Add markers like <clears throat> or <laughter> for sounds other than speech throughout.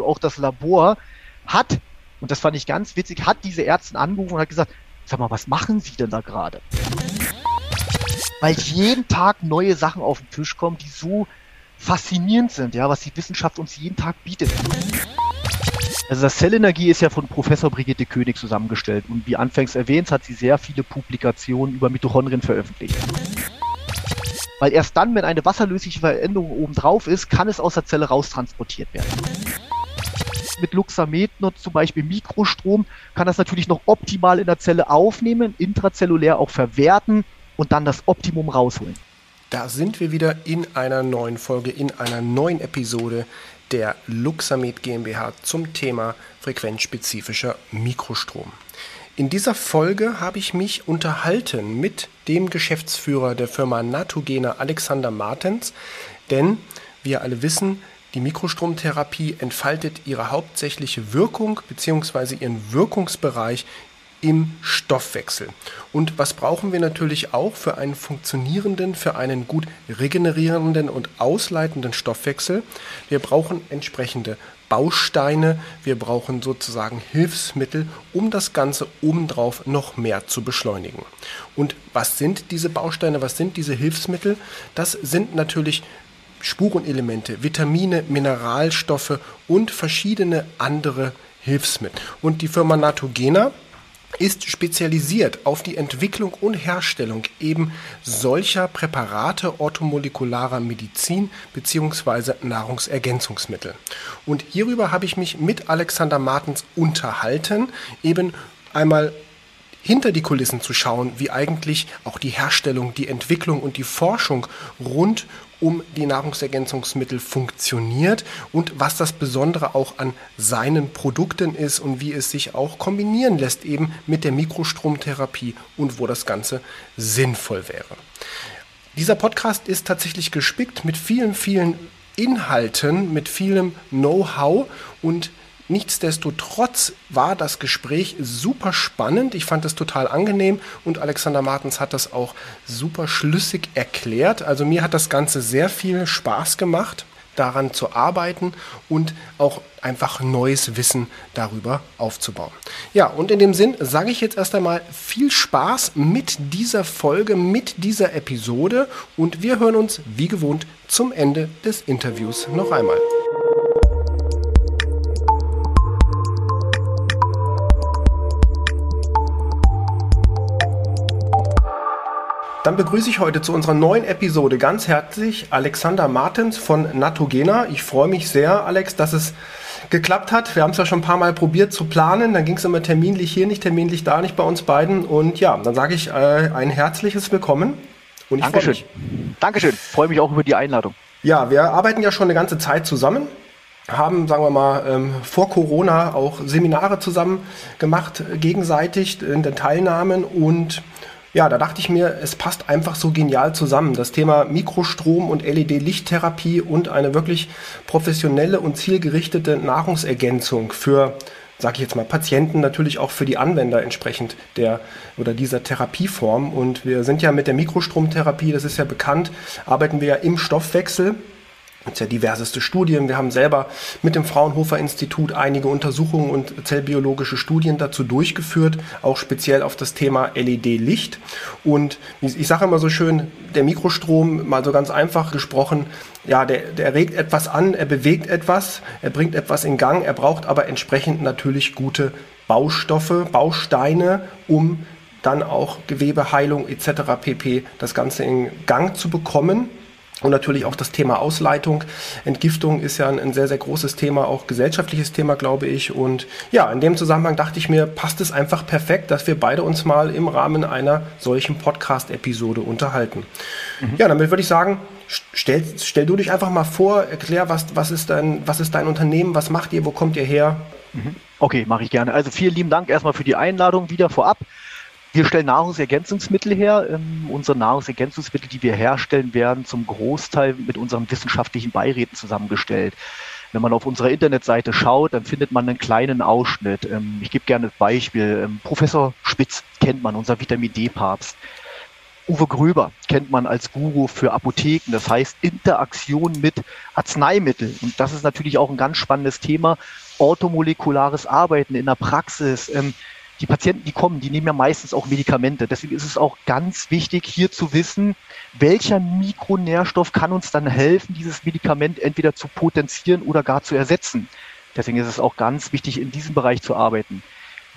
auch das Labor hat, und das fand ich ganz witzig, hat diese Ärztin angerufen und hat gesagt, sag mal, was machen Sie denn da gerade? Weil jeden Tag neue Sachen auf den Tisch kommen, die so faszinierend sind, ja, was die Wissenschaft uns jeden Tag bietet. Also das Zellenergie ist ja von Professor Brigitte König zusammengestellt und wie anfangs erwähnt, hat sie sehr viele Publikationen über Mitochondrien veröffentlicht. Weil erst dann, wenn eine wasserlösliche Veränderung obendrauf ist, kann es aus der Zelle raustransportiert werden. Mit Luxamet nutzt zum Beispiel Mikrostrom, kann das natürlich noch optimal in der Zelle aufnehmen, intrazellulär auch verwerten und dann das Optimum rausholen. Da sind wir wieder in einer neuen Folge, in einer neuen Episode der Luxamed GmbH zum Thema frequenzspezifischer Mikrostrom. In dieser Folge habe ich mich unterhalten mit dem Geschäftsführer der Firma Natogena Alexander Martens, denn wir alle wissen, die Mikrostromtherapie entfaltet ihre hauptsächliche Wirkung bzw. ihren Wirkungsbereich im Stoffwechsel. Und was brauchen wir natürlich auch für einen funktionierenden, für einen gut regenerierenden und ausleitenden Stoffwechsel? Wir brauchen entsprechende Bausteine, wir brauchen sozusagen Hilfsmittel, um das Ganze obendrauf noch mehr zu beschleunigen. Und was sind diese Bausteine, was sind diese Hilfsmittel? Das sind natürlich Spurenelemente, Vitamine, Mineralstoffe und verschiedene andere Hilfsmittel. Und die Firma Natogena ist spezialisiert auf die Entwicklung und Herstellung eben solcher Präparate orthomolekularer Medizin bzw. Nahrungsergänzungsmittel. Und hierüber habe ich mich mit Alexander Martens unterhalten, eben einmal hinter die Kulissen zu schauen, wie eigentlich auch die Herstellung, die Entwicklung und die Forschung rund um die Nahrungsergänzungsmittel funktioniert und was das Besondere auch an seinen Produkten ist und wie es sich auch kombinieren lässt eben mit der Mikrostromtherapie und wo das Ganze sinnvoll wäre. Dieser Podcast ist tatsächlich gespickt mit vielen, vielen Inhalten, mit vielem Know-how und Nichtsdestotrotz war das Gespräch super spannend. Ich fand es total angenehm und Alexander Martens hat das auch super schlüssig erklärt. Also mir hat das Ganze sehr viel Spaß gemacht, daran zu arbeiten und auch einfach neues Wissen darüber aufzubauen. Ja, und in dem Sinn sage ich jetzt erst einmal viel Spaß mit dieser Folge, mit dieser Episode und wir hören uns wie gewohnt zum Ende des Interviews noch einmal. Dann begrüße ich heute zu unserer neuen Episode ganz herzlich Alexander Martens von Natogena. Ich freue mich sehr, Alex, dass es geklappt hat. Wir haben es ja schon ein paar Mal probiert zu planen. Dann ging es immer terminlich hier nicht, terminlich da nicht bei uns beiden. Und ja, dann sage ich äh, ein herzliches Willkommen. Und ich Dankeschön. Dankeschön. Freue mich auch über die Einladung. Ja, wir arbeiten ja schon eine ganze Zeit zusammen haben, sagen wir mal, ähm, vor Corona auch Seminare zusammen gemacht, gegenseitig in den Teilnahmen und ja, da dachte ich mir, es passt einfach so genial zusammen. Das Thema Mikrostrom und LED-Lichttherapie und eine wirklich professionelle und zielgerichtete Nahrungsergänzung für, sage ich jetzt mal, Patienten, natürlich auch für die Anwender entsprechend der oder dieser Therapieform. Und wir sind ja mit der Mikrostromtherapie, das ist ja bekannt, arbeiten wir ja im Stoffwechsel gibt ja diverseste Studien. Wir haben selber mit dem Fraunhofer Institut einige Untersuchungen und zellbiologische Studien dazu durchgeführt, auch speziell auf das Thema LED-Licht. Und ich sage immer so schön, der Mikrostrom, mal so ganz einfach gesprochen, ja, der, der regt etwas an, er bewegt etwas, er bringt etwas in Gang, er braucht aber entsprechend natürlich gute Baustoffe, Bausteine, um dann auch Gewebeheilung etc. pp. das Ganze in Gang zu bekommen. Und natürlich auch das Thema Ausleitung. Entgiftung ist ja ein, ein, sehr, sehr großes Thema, auch gesellschaftliches Thema, glaube ich. Und ja, in dem Zusammenhang dachte ich mir, passt es einfach perfekt, dass wir beide uns mal im Rahmen einer solchen Podcast-Episode unterhalten. Mhm. Ja, damit würde ich sagen, stell, stell du dich einfach mal vor, erklär, was, was, ist dein, was ist dein Unternehmen, was macht ihr, wo kommt ihr her? Mhm. Okay, mache ich gerne. Also vielen lieben Dank erstmal für die Einladung wieder vorab. Wir stellen Nahrungsergänzungsmittel her. Ähm, unsere Nahrungsergänzungsmittel, die wir herstellen, werden zum Großteil mit unseren wissenschaftlichen Beiräten zusammengestellt. Wenn man auf unserer Internetseite schaut, dann findet man einen kleinen Ausschnitt. Ähm, ich gebe gerne ein Beispiel. Ähm, Professor Spitz kennt man, unser Vitamin D-Papst. Uwe Gröber kennt man als Guru für Apotheken, das heißt Interaktion mit Arzneimitteln. Und das ist natürlich auch ein ganz spannendes Thema. Orthomolekulares Arbeiten in der Praxis. Ähm, die Patienten, die kommen, die nehmen ja meistens auch Medikamente. Deswegen ist es auch ganz wichtig, hier zu wissen, welcher Mikronährstoff kann uns dann helfen, dieses Medikament entweder zu potenzieren oder gar zu ersetzen. Deswegen ist es auch ganz wichtig, in diesem Bereich zu arbeiten.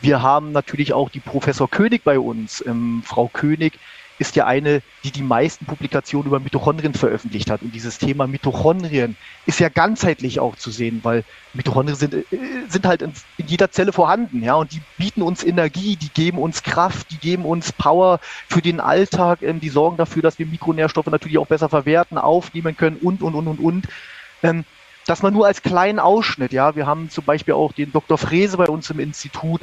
Wir haben natürlich auch die Professor König bei uns. Ähm, Frau König ist ja eine, die die meisten Publikationen über Mitochondrien veröffentlicht hat. Und dieses Thema Mitochondrien ist ja ganzheitlich auch zu sehen, weil Mitochondrien sind, äh, sind halt in, in, jeder Zelle vorhanden, ja, und die bieten uns Energie, die geben uns Kraft, die geben uns Power für den Alltag, ähm, die sorgen dafür, dass wir Mikronährstoffe natürlich auch besser verwerten, aufnehmen können und, und, und, und, und. Ähm, das mal nur als kleinen Ausschnitt, ja. Wir haben zum Beispiel auch den Dr. Frese bei uns im Institut,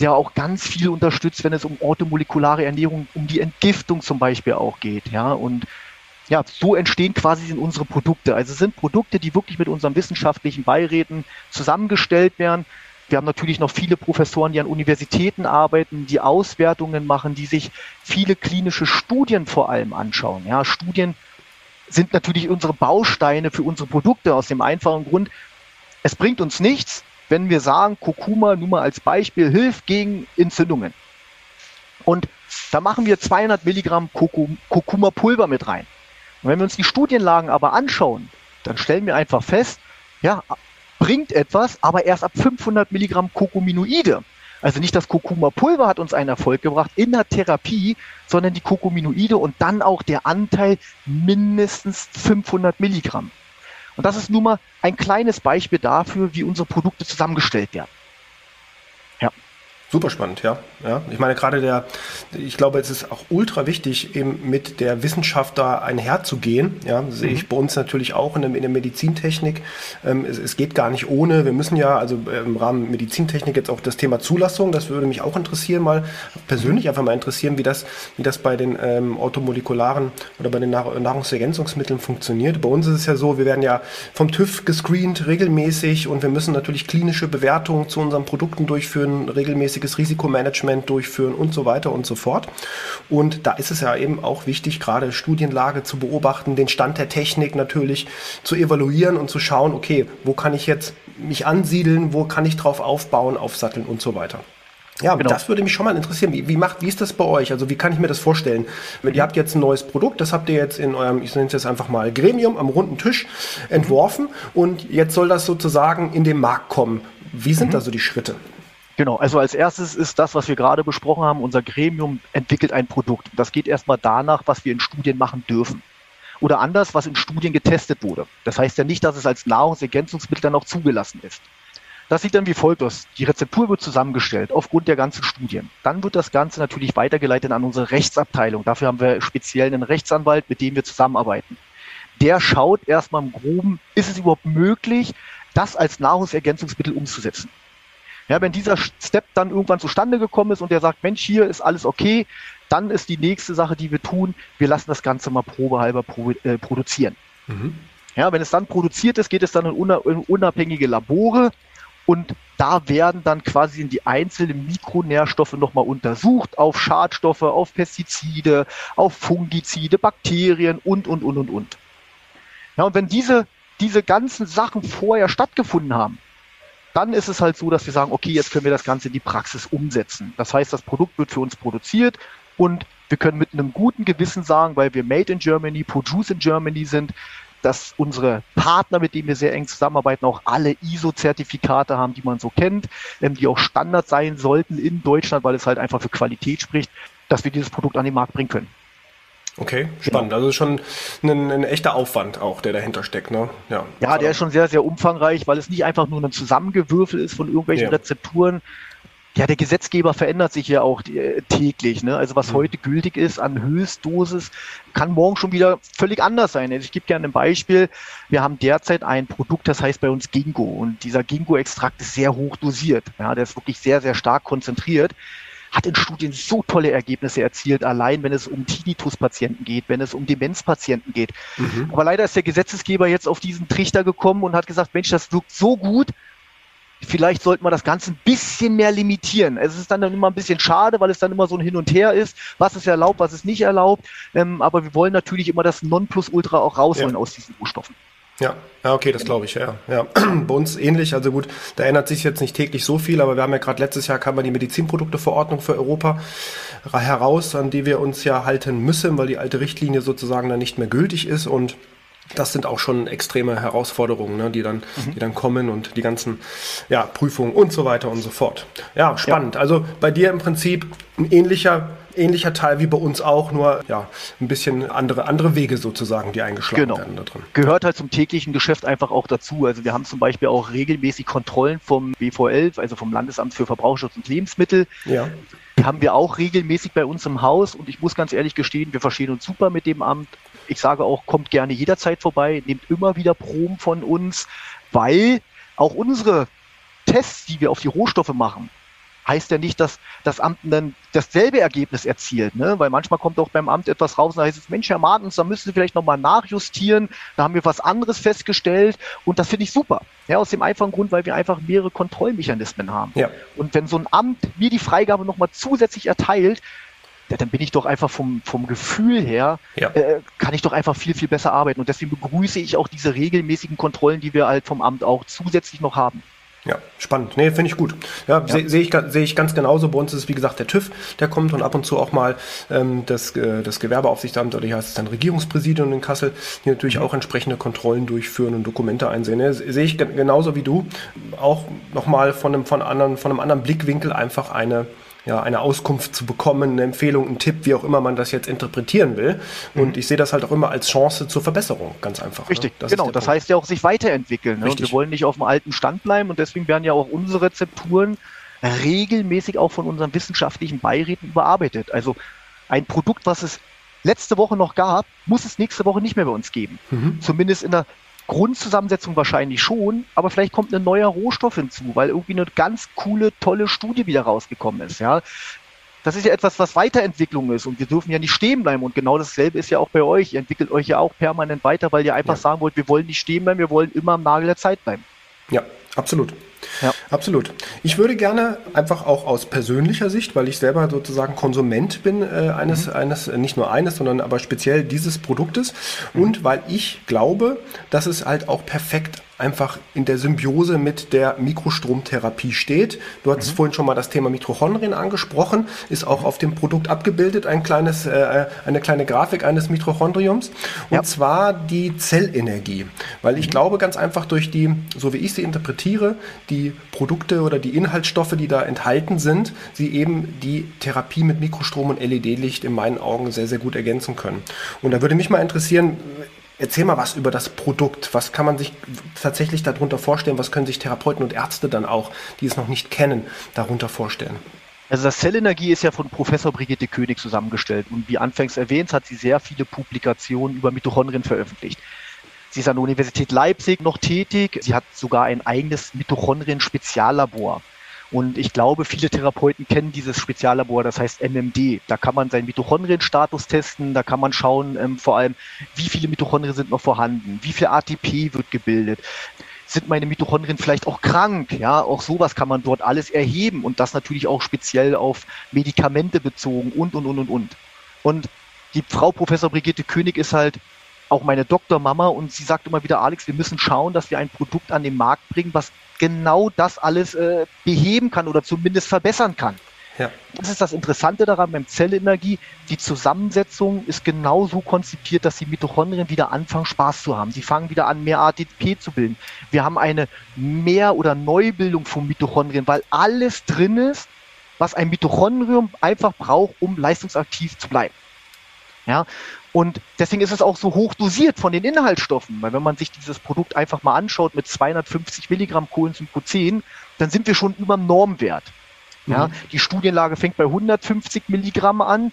der auch ganz viel unterstützt, wenn es um orthomolekulare Ernährung, um die Entgiftung zum Beispiel auch geht, ja. Und ja, so entstehen quasi unsere Produkte. Also es sind Produkte, die wirklich mit unseren wissenschaftlichen Beiräten zusammengestellt werden. Wir haben natürlich noch viele Professoren, die an Universitäten arbeiten, die Auswertungen machen, die sich viele klinische Studien vor allem anschauen. Ja, Studien sind natürlich unsere Bausteine für unsere Produkte aus dem einfachen Grund, es bringt uns nichts, wenn wir sagen, Kurkuma nur mal als Beispiel hilft gegen Entzündungen. Und da machen wir 200 Milligramm Kurkuma-Pulver mit rein. Und wenn wir uns die Studienlagen aber anschauen, dann stellen wir einfach fest, ja, bringt etwas, aber erst ab 500 Milligramm Kokuminoide. Also nicht das Kurkuma-Pulver hat uns einen Erfolg gebracht in der Therapie, sondern die Kurkuminoide und dann auch der Anteil mindestens 500 Milligramm. Und das ist nun mal ein kleines Beispiel dafür, wie unsere Produkte zusammengestellt werden. Super spannend, ja. ja. Ich meine, gerade der, ich glaube, es ist auch ultra wichtig, eben mit der Wissenschaft da einherzugehen. Ja, sehe ich mhm. bei uns natürlich auch in der, in der Medizintechnik. Ähm, es, es, geht gar nicht ohne. Wir müssen ja, also äh, im Rahmen Medizintechnik jetzt auch das Thema Zulassung, das würde mich auch interessieren, mal persönlich einfach mal interessieren, wie das, wie das bei den ähm, automolekularen oder bei den Nahrungsergänzungsmitteln funktioniert. Bei uns ist es ja so, wir werden ja vom TÜV gescreent regelmäßig und wir müssen natürlich klinische Bewertungen zu unseren Produkten durchführen, regelmäßig regelmäßiges Risikomanagement durchführen und so weiter und so fort. Und da ist es ja eben auch wichtig, gerade Studienlage zu beobachten, den Stand der Technik natürlich zu evaluieren und zu schauen, okay, wo kann ich jetzt mich ansiedeln, wo kann ich drauf aufbauen, aufsatteln und so weiter. Ja, genau. das würde mich schon mal interessieren. Wie, wie, macht, wie ist das bei euch? Also wie kann ich mir das vorstellen? Wenn ihr habt jetzt ein neues Produkt, das habt ihr jetzt in eurem, ich nenne es jetzt einfach mal Gremium am runden Tisch entworfen und jetzt soll das sozusagen in den Markt kommen. Wie sind mhm. da so die Schritte? Genau, also als erstes ist das, was wir gerade besprochen haben, unser Gremium entwickelt ein Produkt. Das geht erstmal danach, was wir in Studien machen dürfen. Oder anders, was in Studien getestet wurde. Das heißt ja nicht, dass es als Nahrungsergänzungsmittel dann auch zugelassen ist. Das sieht dann wie folgt aus. Die Rezeptur wird zusammengestellt aufgrund der ganzen Studien. Dann wird das Ganze natürlich weitergeleitet an unsere Rechtsabteilung. Dafür haben wir speziell einen Rechtsanwalt, mit dem wir zusammenarbeiten. Der schaut erstmal im Groben, ist es überhaupt möglich, das als Nahrungsergänzungsmittel umzusetzen. Ja, wenn dieser Step dann irgendwann zustande gekommen ist und der sagt, Mensch, hier ist alles okay, dann ist die nächste Sache, die wir tun, wir lassen das Ganze mal probehalber pro, äh, produzieren. Mhm. Ja, wenn es dann produziert ist, geht es dann in, unabhängige Labore und da werden dann quasi die einzelnen Mikronährstoffe nochmal untersucht auf Schadstoffe, auf Pestizide, auf Fungizide, Bakterien und, und, und, und, und. Ja, und wenn diese, diese ganzen Sachen vorher stattgefunden haben, dann ist es halt so, dass wir sagen, okay, jetzt können wir das Ganze in die Praxis umsetzen. Das heißt, das Produkt wird für uns produziert und wir können mit einem guten Gewissen sagen, weil wir Made in Germany, Produce in Germany sind, dass unsere Partner, mit denen wir sehr eng zusammenarbeiten, auch alle ISO-Zertifikate haben, die man so kennt, ähm, die auch Standard sein sollten in Deutschland, weil es halt einfach für Qualität spricht, dass wir dieses Produkt an den Markt bringen können. Okay, spannend. Genau. Also schon ein, ein, echter Aufwand auch, der dahinter steckt. Ne? Ja, ja der ist schon sehr, sehr umfangreich, weil es nicht einfach nur ein Zusammengewürfel ist von irgendwelchen ja. Rezepturen. Ja, der Gesetzgeber verändert sich ja auch äh, täglich. Ne? Also was mhm. heute gültig ist an Höchstdosis, kann morgen schon wieder völlig anders sein. Also ich gebe gerne ein Beispiel. Wir haben derzeit ein Produkt, das heißt bei uns Ginkgo. Und dieser Ginkgo-Extrakt ist sehr hoch dosiert. Ja, der ist wirklich sehr, sehr stark konzentriert hat in Studien so tolle Ergebnisse erzielt, allein wenn es um Tinnitus-Patienten geht, wenn es um Demenzpatienten geht. Mhm. Aber leider ist der Gesetzesgeber jetzt auf diesen Trichter gekommen und hat gesagt, Mensch, das wirkt so gut, vielleicht sollten wir das Ganze ein bisschen mehr limitieren. Es ist dann, dann immer ein bisschen schade, weil es dann immer so ein Hin und Her ist, was ist erlaubt, was ist nicht erlaubt. Ähm, aber wir wollen natürlich immer das Nonplusultra auch rausholen ja. aus diesen Rohstoffen. Ja, ja, okay, das glaube ich, ja. ja. <clears throat> Bei uns ähnlich, also gut, da ändert sich jetzt nicht täglich so viel, aber wir haben ja gerade letztes Jahr kam ja die Medizinprodukteverordnung für Europa heraus, an die wir uns ja halten müssen, weil die alte Richtlinie sozusagen dann nicht mehr gültig ist und das sind auch schon extreme Herausforderungen, ne, die, dann, mhm. die dann kommen und die ganzen ja, Prüfungen und so weiter und so fort. Ja, spannend. Ja. Also bei dir im Prinzip ein ähnlicher ähnlicher Teil wie bei uns auch, nur ja, ein bisschen andere, andere Wege sozusagen, die eingeschlagen genau. werden da drin. Gehört halt zum täglichen Geschäft einfach auch dazu. Also wir haben zum Beispiel auch regelmäßig Kontrollen vom BVL, also vom Landesamt für Verbraucherschutz und Lebensmittel. Ja. Die haben wir auch regelmäßig bei uns im Haus und ich muss ganz ehrlich gestehen, wir verstehen uns super mit dem Amt. Ich sage auch, kommt gerne jederzeit vorbei, nehmt immer wieder Proben von uns, weil auch unsere Tests, die wir auf die Rohstoffe machen, heißt ja nicht, dass das Amt dann dasselbe Ergebnis erzielt, ne? weil manchmal kommt auch beim Amt etwas raus und da heißt es, Mensch, Herr Martens, da müssen Sie vielleicht nochmal nachjustieren, da haben wir was anderes festgestellt und das finde ich super. Ja, aus dem einfachen Grund, weil wir einfach mehrere Kontrollmechanismen haben. Ja. Und wenn so ein Amt mir die Freigabe nochmal zusätzlich erteilt, ja, dann bin ich doch einfach vom, vom Gefühl her, ja. äh, kann ich doch einfach viel, viel besser arbeiten. Und deswegen begrüße ich auch diese regelmäßigen Kontrollen, die wir halt vom Amt auch zusätzlich noch haben. Ja, spannend. Nee, finde ich gut. Ja, ja. sehe seh ich, seh ich ganz genauso. Bei uns ist es, wie gesagt, der TÜV, der kommt und ab und zu auch mal ähm, das, äh, das Gewerbeaufsichtsamt oder hier heißt es dann Regierungspräsidium in Kassel, die natürlich mhm. auch entsprechende Kontrollen durchführen und Dokumente einsehen. Ne? Sehe ich genauso wie du. Auch nochmal von einem, von, anderen, von einem anderen Blickwinkel einfach eine ja, eine Auskunft zu bekommen, eine Empfehlung, einen Tipp, wie auch immer man das jetzt interpretieren will. Und mhm. ich sehe das halt auch immer als Chance zur Verbesserung, ganz einfach. Ne? Richtig, ne? das genau. Das Punkt. heißt ja auch sich weiterentwickeln. Ne? Und wir wollen nicht auf dem alten Stand bleiben und deswegen werden ja auch unsere Rezepturen regelmäßig auch von unseren wissenschaftlichen Beiräten überarbeitet. Also ein Produkt, was es letzte Woche noch gab, muss es nächste Woche nicht mehr bei uns geben. Mhm. Zumindest in der Grundzusammensetzung wahrscheinlich schon, aber vielleicht kommt ein neuer Rohstoff hinzu, weil irgendwie eine ganz coole, tolle Studie wieder rausgekommen ist. Ja, das ist ja etwas, was Weiterentwicklung ist und wir dürfen ja nicht stehen bleiben und genau dasselbe ist ja auch bei euch. Ihr entwickelt euch ja auch permanent weiter, weil ihr einfach ja. sagen wollt, wir wollen nicht stehen bleiben, wir wollen immer am Nagel der Zeit bleiben. Ja, absolut. Ja. Absolut. Ich würde gerne einfach auch aus persönlicher Sicht, weil ich selber sozusagen Konsument bin äh, eines, mhm. eines, nicht nur eines, sondern aber speziell dieses Produktes mhm. und weil ich glaube, dass es halt auch perfekt einfach in der Symbiose mit der Mikrostromtherapie steht. Du hattest mhm. vorhin schon mal das Thema Mitochondrien angesprochen, ist auch auf dem Produkt abgebildet, ein kleines, äh, eine kleine Grafik eines Mitochondriums. Und ja. zwar die Zellenergie. Weil ich mhm. glaube ganz einfach durch die, so wie ich sie interpretiere, die Produkte oder die Inhaltsstoffe, die da enthalten sind, sie eben die Therapie mit Mikrostrom und LED-Licht in meinen Augen sehr, sehr gut ergänzen können. Und da würde mich mal interessieren, Erzähl mal was über das Produkt. Was kann man sich tatsächlich darunter vorstellen? Was können sich Therapeuten und Ärzte dann auch, die es noch nicht kennen, darunter vorstellen? Also das Zellenergie ist ja von Professor Brigitte König zusammengestellt und wie anfangs erwähnt, hat sie sehr viele Publikationen über Mitochondrien veröffentlicht. Sie ist an der Universität Leipzig noch tätig. Sie hat sogar ein eigenes Mitochondrien-Speziallabor. Und ich glaube, viele Therapeuten kennen dieses Speziallabor, das heißt MMD. Da kann man seinen Mitochondrienstatus testen, da kann man schauen, ähm, vor allem, wie viele Mitochondrien sind noch vorhanden, wie viel ATP wird gebildet. Sind meine Mitochondrien vielleicht auch krank? Ja, auch sowas kann man dort alles erheben und das natürlich auch speziell auf Medikamente bezogen und, und, und, und, und. Und die Frau Professor Brigitte König ist halt auch meine Doktormama und sie sagt immer wieder, Alex, wir müssen schauen, dass wir ein Produkt an den Markt bringen, was genau das alles äh, beheben kann oder zumindest verbessern kann. Ja. Das ist das Interessante daran beim Zellenergie. Die Zusammensetzung ist genauso konzipiert, dass die Mitochondrien wieder anfangen, Spaß zu haben. Sie fangen wieder an, mehr ATP zu bilden. Wir haben eine Mehr- oder Neubildung von Mitochondrien, weil alles drin ist, was ein Mitochondrium einfach braucht, um leistungsaktiv zu bleiben. Ja, und deswegen ist es auch so hoch dosiert von den Inhaltsstoffen, weil wenn man sich dieses Produkt einfach mal anschaut mit 250 Milligramm Coenzym-Q10, dann sind wir schon über dem Normwert. Ja, mhm. die Studienlage fängt bei 150 Milligramm an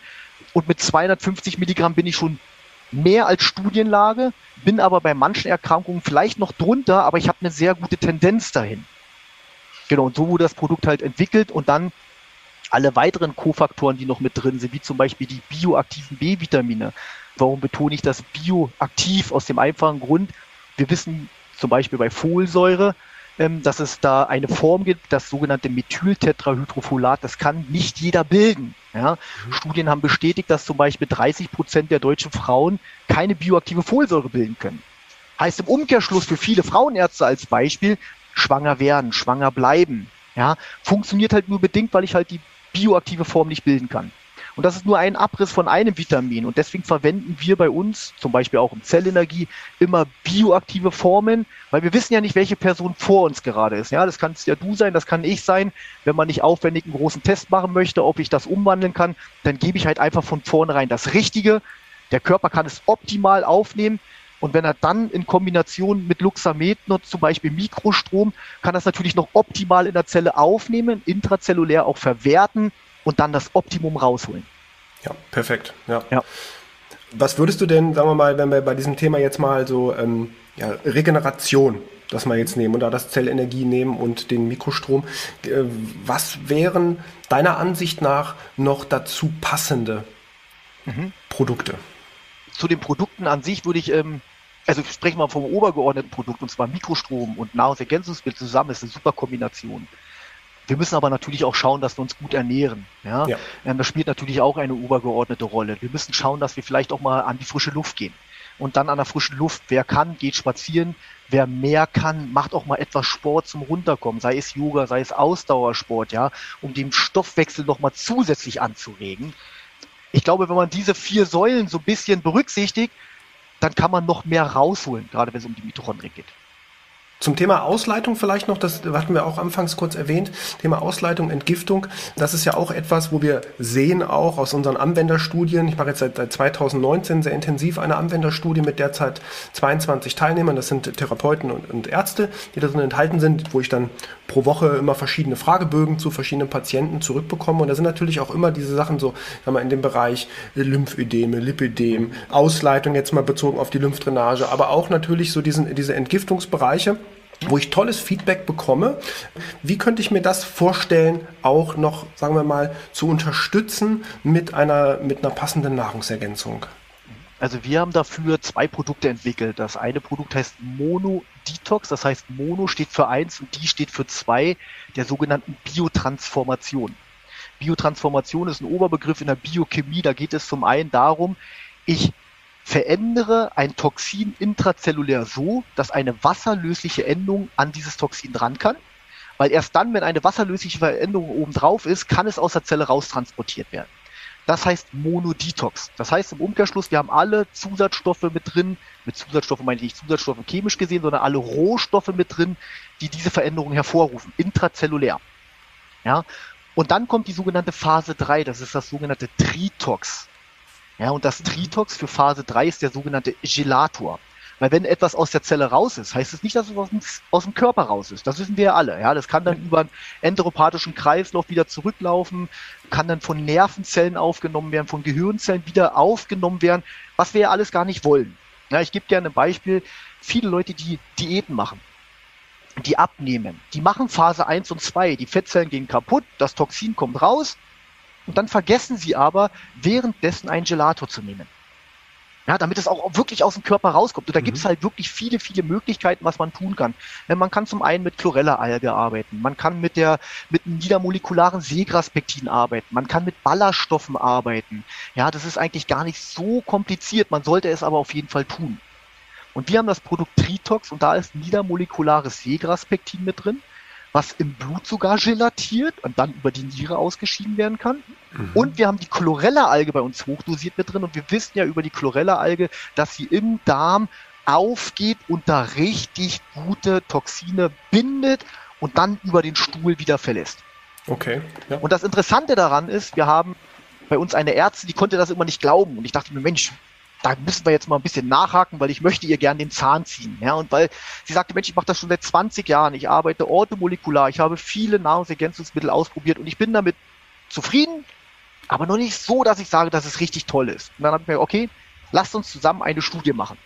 und mit 250 Milligramm bin ich schon mehr als Studienlage, bin aber bei manchen Erkrankungen vielleicht noch drunter, aber ich habe eine sehr gute Tendenz dahin. Genau, und so wurde das Produkt halt entwickelt und dann alle weiteren Kofaktoren, die noch mit drin sind, wie zum Beispiel die bioaktiven B-Vitamine. Warum betone ich das bioaktiv? Aus dem einfachen Grund, wir wissen zum Beispiel bei Folsäure, ähm, dass es da eine Form gibt, das sogenannte Methyltetrahydrofolat. Das kann nicht jeder bilden. Ja? Mhm. Studien haben bestätigt, dass zum Beispiel 30 Prozent der deutschen Frauen keine bioaktive Folsäure bilden können. Heißt im Umkehrschluss für viele Frauenärzte als Beispiel, schwanger werden, schwanger bleiben. Ja, funktioniert halt nur bedingt, weil ich halt die bioaktive Form nicht bilden kann. Und das ist nur ein Abriss von einem Vitamin. Und deswegen verwenden wir bei uns, zum Beispiel auch in Zellenergie, immer bioaktive Formen, weil wir wissen ja nicht, welche Person vor uns gerade ist. Ja, das kann ja du sein, das kann ich sein. Wenn man nicht aufwendig einen großen Test machen möchte, ob ich das umwandeln kann, dann gebe ich halt einfach von vornherein das Richtige. Der Körper kann es optimal aufnehmen. Und wenn er dann in Kombination mit Luxamet nutzt, zum Beispiel Mikrostrom, kann das natürlich noch optimal in der Zelle aufnehmen, intrazellulär auch verwerten und dann das Optimum rausholen. Ja, perfekt. Ja. ja. Was würdest du denn, sagen wir mal, wenn wir bei diesem Thema jetzt mal so ähm, ja, Regeneration, das mal jetzt nehmen und da das Zellenergie nehmen und den Mikrostrom, äh, was wären deiner Ansicht nach noch dazu passende mhm. Produkte? Zu den Produkten an sich würde ich, ähm, also sprechen wir vom obergeordneten Produkt, und zwar Mikrostrom und Nahrungsergänzungsmittel zusammen, ist eine super Kombination. Wir müssen aber natürlich auch schauen, dass wir uns gut ernähren. Ja? ja. Ähm, das spielt natürlich auch eine obergeordnete Rolle. Wir müssen schauen, dass wir vielleicht auch mal an die frische Luft gehen. Und dann an der frischen Luft, wer kann, geht spazieren. Wer mehr kann, macht auch mal etwas Sport zum Runterkommen, sei es Yoga, sei es Ausdauersport, ja, um den Stoffwechsel noch mal zusätzlich anzuregen ich glaube, wenn man diese vier Säulen so ein bisschen berücksichtigt, dann kann man noch mehr rausholen, gerade wenn es um die Mitochondrien geht. Zum Thema Ausleitung vielleicht noch, das hatten wir auch anfangs kurz erwähnt, Thema Ausleitung, Entgiftung, das ist ja auch etwas, wo wir sehen auch aus unseren Anwenderstudien, ich mache jetzt seit 2019 sehr intensiv eine Anwenderstudie mit derzeit 22 Teilnehmern, das sind Therapeuten und, und Ärzte, die da drin enthalten sind, wo ich dann pro Woche immer verschiedene Fragebögen zu verschiedenen Patienten zurückbekomme und da sind natürlich auch immer diese Sachen so, sagen wir in dem Bereich Lymphödeme, Lipidem, Ausleitung jetzt mal bezogen auf die Lymphdrainage, aber auch natürlich so diesen, diese Entgiftungsbereiche, wo ich tolles Feedback bekomme. Wie könnte ich mir das vorstellen, auch noch, sagen wir mal, zu unterstützen mit einer, mit einer passenden Nahrungsergänzung? Also wir haben dafür zwei Produkte entwickelt. Das eine Produkt heißt Mono Detox, das heißt Mono steht für eins und die steht für zwei der sogenannten Biotransformation. Biotransformation ist ein Oberbegriff in der Biochemie. Da geht es zum einen darum, ich verändere ein Toxin intrazellulär so, dass eine wasserlösliche Endung an dieses Toxin dran kann. Weil erst dann, wenn eine wasserlösliche Veränderung oben drauf ist, kann es aus der Zelle raustransportiert werden. Das heißt Monodetox. Das heißt im Umkehrschluss, wir haben alle Zusatzstoffe mit drin. Mit Zusatzstoffen meine ich nicht Zusatzstoffe chemisch gesehen, sondern alle Rohstoffe mit drin, die diese Veränderung hervorrufen, intrazellulär. Ja. Und dann kommt die sogenannte Phase 3, das ist das sogenannte Tritox. Ja, und das Tritox für Phase 3 ist der sogenannte Gelator. Weil wenn etwas aus der Zelle raus ist, heißt es nicht, dass es aus dem, aus dem Körper raus ist. Das wissen wir ja alle. Ja, das kann dann über einen enteropathischen Kreislauf wieder zurücklaufen, kann dann von Nervenzellen aufgenommen werden, von Gehirnzellen wieder aufgenommen werden, was wir ja alles gar nicht wollen. Ja, ich gebe gerne ein Beispiel. Viele Leute, die Diäten machen, die abnehmen, die machen Phase 1 und 2. Die Fettzellen gehen kaputt, das Toxin kommt raus, und dann vergessen sie aber, währenddessen einen Gelato zu nehmen. Ja, damit es auch wirklich aus dem Körper rauskommt. Und da mhm. gibt es halt wirklich viele, viele Möglichkeiten, was man tun kann. Man kann zum einen mit Chlorella-Alge arbeiten, man kann mit der mit niedermolekularen Seegraspektin arbeiten, man kann mit Ballaststoffen arbeiten. Ja, das ist eigentlich gar nicht so kompliziert. Man sollte es aber auf jeden Fall tun. Und wir haben das Produkt Tritox und da ist niedermolekulares Seegraspektin mit drin was im Blut sogar gelatiert und dann über die Niere ausgeschieden werden kann. Mhm. Und wir haben die Chlorella-Alge bei uns hochdosiert mit drin und wir wissen ja über die Chlorella-Alge, dass sie im Darm aufgeht und da richtig gute Toxine bindet und dann über den Stuhl wieder verlässt. Okay. Ja. Und das Interessante daran ist, wir haben bei uns eine Ärztin, die konnte das immer nicht glauben. Und ich dachte mir, Mensch, da müssen wir jetzt mal ein bisschen nachhaken, weil ich möchte ihr gern den Zahn ziehen. Ja, und weil sie sagte, Mensch, ich mache das schon seit 20 Jahren, ich arbeite orthomolekular, ich habe viele Nahrungsergänzungsmittel ausprobiert und ich bin damit zufrieden, aber noch nicht so, dass ich sage, dass es richtig toll ist. Und dann habe ich mir, okay, lasst uns zusammen eine Studie machen.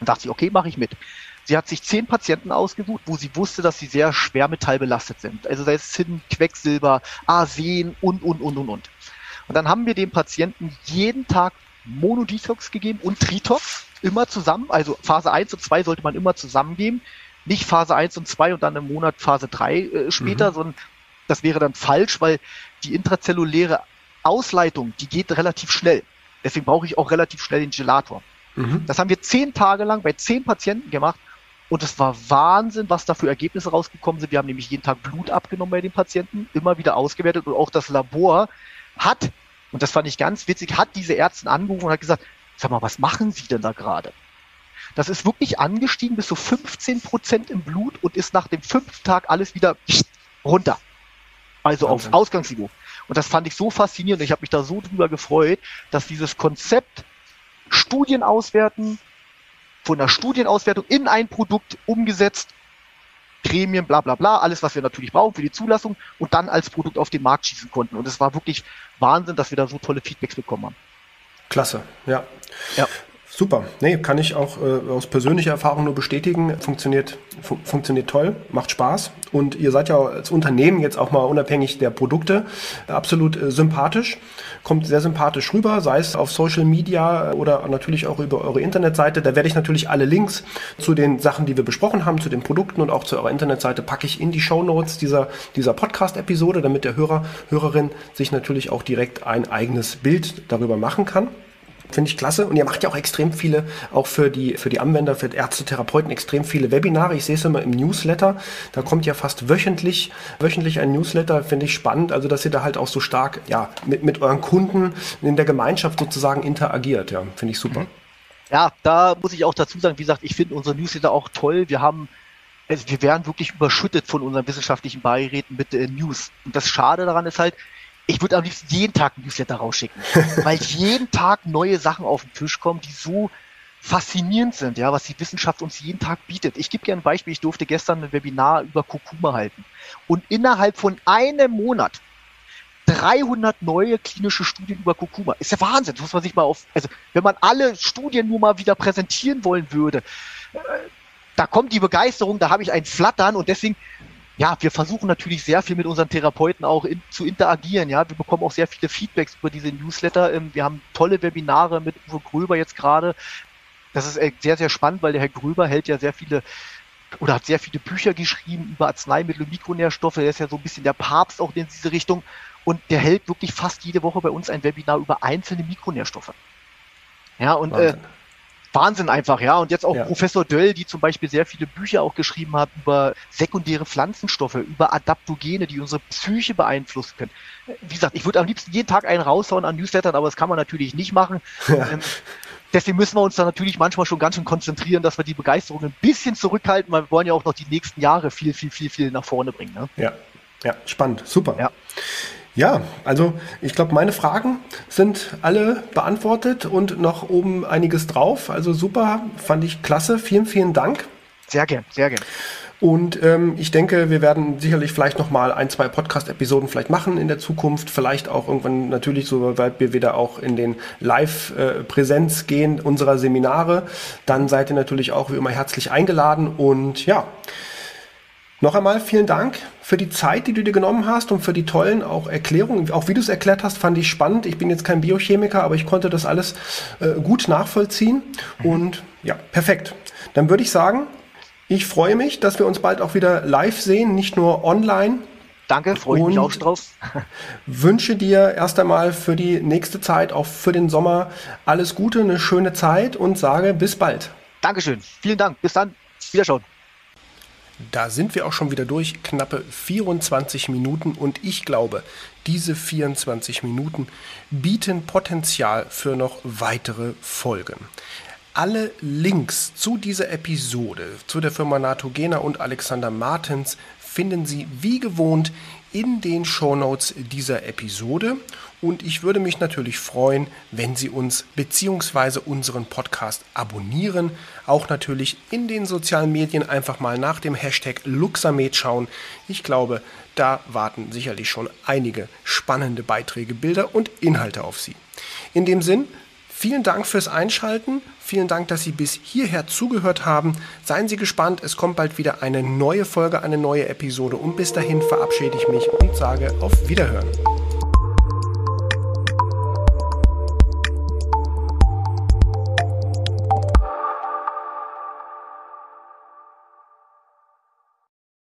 Und dachte ich, okay, mache ich mit. Sie hat sich zehn Patienten ausgesucht, wo sie wusste, dass sie sehr schwermetallbelastet sind. Also sei es Zinn, Quecksilber, Arsen und, und, und, und, und. Und dann haben wir dem Patienten jeden Tag Monodetox gegeben und Tritox immer zusammen. Also Phase 1 und 2 sollte man immer zusammen geben. nicht Phase 1 und 2 und dann im Monat Phase 3 äh, später, mhm. sondern das wäre dann falsch, weil die intrazelluläre Ausleitung, die geht relativ schnell. Deswegen brauche ich auch relativ schnell den Gelator. Mhm. Das haben wir zehn Tage lang bei zehn Patienten gemacht und es war Wahnsinn, was da für Ergebnisse rausgekommen sind. Wir haben nämlich jeden Tag Blut abgenommen bei den Patienten, immer wieder ausgewertet und auch das Labor hat, und das fand ich ganz witzig, hat diese Ärztin angerufen und hat gesagt, sag mal, was machen Sie denn da gerade? Das ist wirklich angestiegen bis zu 15 Prozent im Blut und ist nach dem fünften Tag alles wieder runter. Also Wahnsinn. auf Ausgangsniveau. Und das fand ich so faszinierend. Ich habe mich da so drüber gefreut, dass dieses Konzept Studien auswerten, von der Studienauswertung in ein Produkt umgesetzt, Gremien, bla bla bla, alles, was wir natürlich brauchen für die Zulassung und dann als Produkt auf den Markt schießen konnten. Und es war wirklich Wahnsinn, dass wir da so tolle Feedbacks bekommen haben. Klasse, ja. Ja. Super. Nee, kann ich auch äh, aus persönlicher Erfahrung nur bestätigen. Funktioniert, fu funktioniert toll, macht Spaß. Und ihr seid ja als Unternehmen jetzt auch mal unabhängig der Produkte absolut äh, sympathisch. Kommt sehr sympathisch rüber, sei es auf Social Media oder natürlich auch über eure Internetseite. Da werde ich natürlich alle Links zu den Sachen, die wir besprochen haben, zu den Produkten und auch zu eurer Internetseite packe ich in die Show Notes dieser, dieser Podcast-Episode, damit der Hörer, Hörerin sich natürlich auch direkt ein eigenes Bild darüber machen kann. Finde ich klasse. Und ihr macht ja auch extrem viele, auch für die, für die Anwender, für Ärzte, Therapeuten, extrem viele Webinare. Ich sehe es immer im Newsletter. Da kommt ja fast wöchentlich, wöchentlich ein Newsletter. Finde ich spannend. Also, dass ihr da halt auch so stark, ja, mit, mit euren Kunden in der Gemeinschaft sozusagen interagiert. Ja, finde ich super. Mhm. Ja, da muss ich auch dazu sagen, wie gesagt, ich finde unsere Newsletter auch toll. Wir haben also wir werden wirklich überschüttet von unseren wissenschaftlichen Beiräten mit äh, News. Und das Schade daran ist halt, ich würde am liebsten jeden Tag ein Newsletter rausschicken, <laughs> weil jeden Tag neue Sachen auf den Tisch kommen, die so faszinierend sind, ja, was die Wissenschaft uns jeden Tag bietet. Ich gebe dir ein Beispiel, ich durfte gestern ein Webinar über Kurkuma halten und innerhalb von einem Monat 300 neue klinische Studien über Kurkuma. Ist ja Wahnsinn, das muss man sich mal auf, also wenn man alle Studien nur mal wieder präsentieren wollen würde, äh, da kommt die Begeisterung, da habe ich ein Flattern und deswegen ja, wir versuchen natürlich sehr viel mit unseren Therapeuten auch in, zu interagieren. Ja, wir bekommen auch sehr viele Feedbacks über diese Newsletter. Ähm, wir haben tolle Webinare mit Uwe Gröber jetzt gerade. Das ist äh, sehr, sehr spannend, weil der Herr Gröber hält ja sehr viele oder hat sehr viele Bücher geschrieben über Arzneimittel und Mikronährstoffe. Er ist ja so ein bisschen der Papst auch in diese Richtung. Und der hält wirklich fast jede Woche bei uns ein Webinar über einzelne Mikronährstoffe. Ja, und äh, Wahnsinn einfach, ja. Und jetzt auch ja. Professor Döll, die zum Beispiel sehr viele Bücher auch geschrieben hat über sekundäre Pflanzenstoffe, über Adaptogene, die unsere Psyche beeinflussen können. Wie gesagt, ich würde am liebsten jeden Tag einen raushauen an Newslettern, aber das kann man natürlich nicht machen. Ja. Ähm, deswegen müssen wir uns da natürlich manchmal schon ganz schön konzentrieren, dass wir die Begeisterung ein bisschen zurückhalten, weil wir wollen ja auch noch die nächsten Jahre viel, viel, viel, viel nach vorne bringen. Ne? Ja, ja, spannend, super. Ja. Ja, also ich glaube, meine Fragen sind alle beantwortet und noch oben einiges drauf. Also super, fand ich klasse. Vielen, vielen Dank. Sehr gern, sehr gern. Und ähm, ich denke, wir werden sicherlich vielleicht noch mal ein, zwei Podcast-Episoden vielleicht machen in der Zukunft. Vielleicht auch irgendwann natürlich, soweit wir wieder auch in den Live-Präsenz gehen unserer Seminare. Dann seid ihr natürlich auch wie immer herzlich eingeladen. Und ja, noch einmal vielen Dank für die Zeit, die du dir genommen hast und für die tollen auch Erklärungen. Auch wie du es erklärt hast, fand ich spannend. Ich bin jetzt kein Biochemiker, aber ich konnte das alles äh, gut nachvollziehen. Mhm. Und ja, perfekt. Dann würde ich sagen, ich freue mich, dass wir uns bald auch wieder live sehen, nicht nur online. Danke, freue ich mich auch drauf. <laughs> wünsche dir erst einmal für die nächste Zeit, auch für den Sommer, alles Gute, eine schöne Zeit und sage bis bald. Dankeschön. Vielen Dank. Bis dann. Wiederschauen. Da sind wir auch schon wieder durch, knappe 24 Minuten und ich glaube, diese 24 Minuten bieten Potenzial für noch weitere Folgen. Alle Links zu dieser Episode, zu der Firma Natogena und Alexander Martens finden Sie wie gewohnt in den Shownotes dieser Episode und ich würde mich natürlich freuen, wenn Sie uns bzw. unseren Podcast abonnieren. Auch natürlich in den sozialen Medien einfach mal nach dem Hashtag Luxamed schauen. Ich glaube, da warten sicherlich schon einige spannende Beiträge, Bilder und Inhalte auf Sie. In dem Sinn, vielen Dank fürs Einschalten. Vielen Dank, dass Sie bis hierher zugehört haben. Seien Sie gespannt, es kommt bald wieder eine neue Folge, eine neue Episode. Und bis dahin verabschiede ich mich und sage auf Wiederhören.